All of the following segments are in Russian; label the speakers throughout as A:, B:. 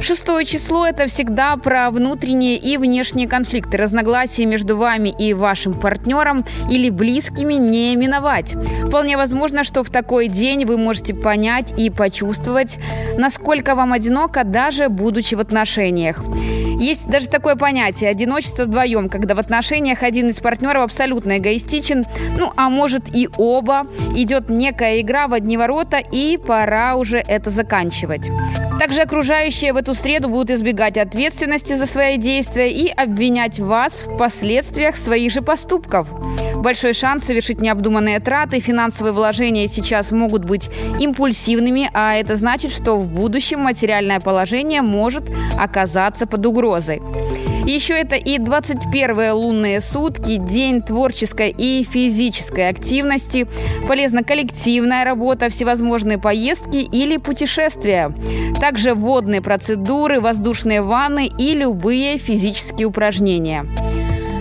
A: Шестое число – это всегда про внутренние и внешние конфликты, разногласия между вами и вашим партнером или близкими не миновать. Вполне возможно, что в такой день вы можете понять и почувствовать, насколько вам одиноко, даже будучи в отношениях. Есть даже такое понятие – одиночество вдвоем, когда в отношениях один из партнеров абсолютно эгоистичен, ну, а может и оба. Идет некая игра в одни ворота, и пора уже это заканчивать. Также окружающие в эту среду будут избегать ответственности за свои действия и обвинять вас в последствиях своих же поступков. Большой шанс совершить необдуманные траты, финансовые вложения сейчас могут быть импульсивными, а это значит, что в будущем материальное положение может оказаться под угрозой. Еще это и 21 лунные сутки, день творческой и физической активности, полезна коллективная работа, всевозможные поездки или путешествия. Также водные процедуры, воздушные ванны и любые физические упражнения.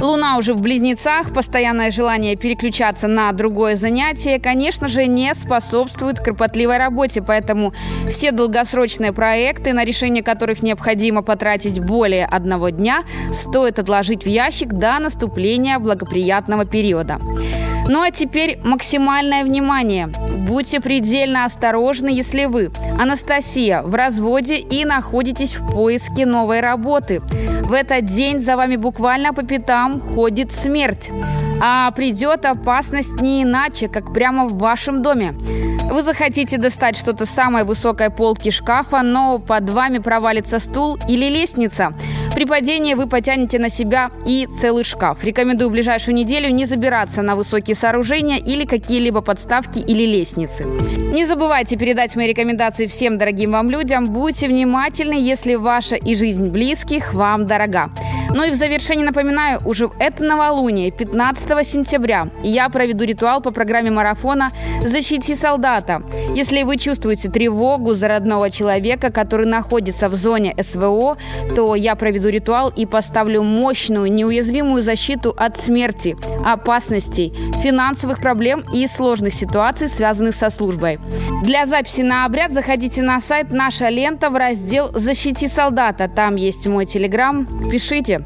A: Луна уже в близнецах, постоянное желание переключаться на другое занятие, конечно же, не способствует кропотливой работе, поэтому все долгосрочные проекты, на решение которых необходимо потратить более одного дня, стоит отложить в ящик до наступления благоприятного периода. Ну а теперь максимальное внимание. Будьте предельно осторожны, если вы, Анастасия, в разводе и находитесь в поиске новой работы. В этот день за вами буквально по пятам ходит смерть. А придет опасность не иначе, как прямо в вашем доме. Вы захотите достать что-то с самой высокой полки шкафа, но под вами провалится стул или лестница. При падении вы потянете на себя и целый шкаф. Рекомендую в ближайшую неделю не забираться на высокие сооружения или какие-либо подставки или лестницы. Не забывайте передать мои рекомендации всем дорогим вам людям. Будьте внимательны, если ваша и жизнь близких вам дорога. Ну и в завершении напоминаю, уже это новолуние, 15 сентября, я проведу ритуал по программе марафона «Защити солдата». Если вы чувствуете тревогу за родного человека, который находится в зоне СВО, то я проведу ритуал и поставлю мощную, неуязвимую защиту от смерти, опасностей, финансовых проблем и сложных ситуаций, связанных со службой. Для записи на обряд заходите на сайт «Наша лента» в раздел «Защити солдата». Там есть мой телеграм. Пишите.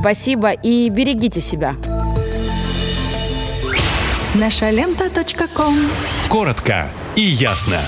A: Спасибо и берегите себя.
B: Наша лента.
C: Коротко и ясно.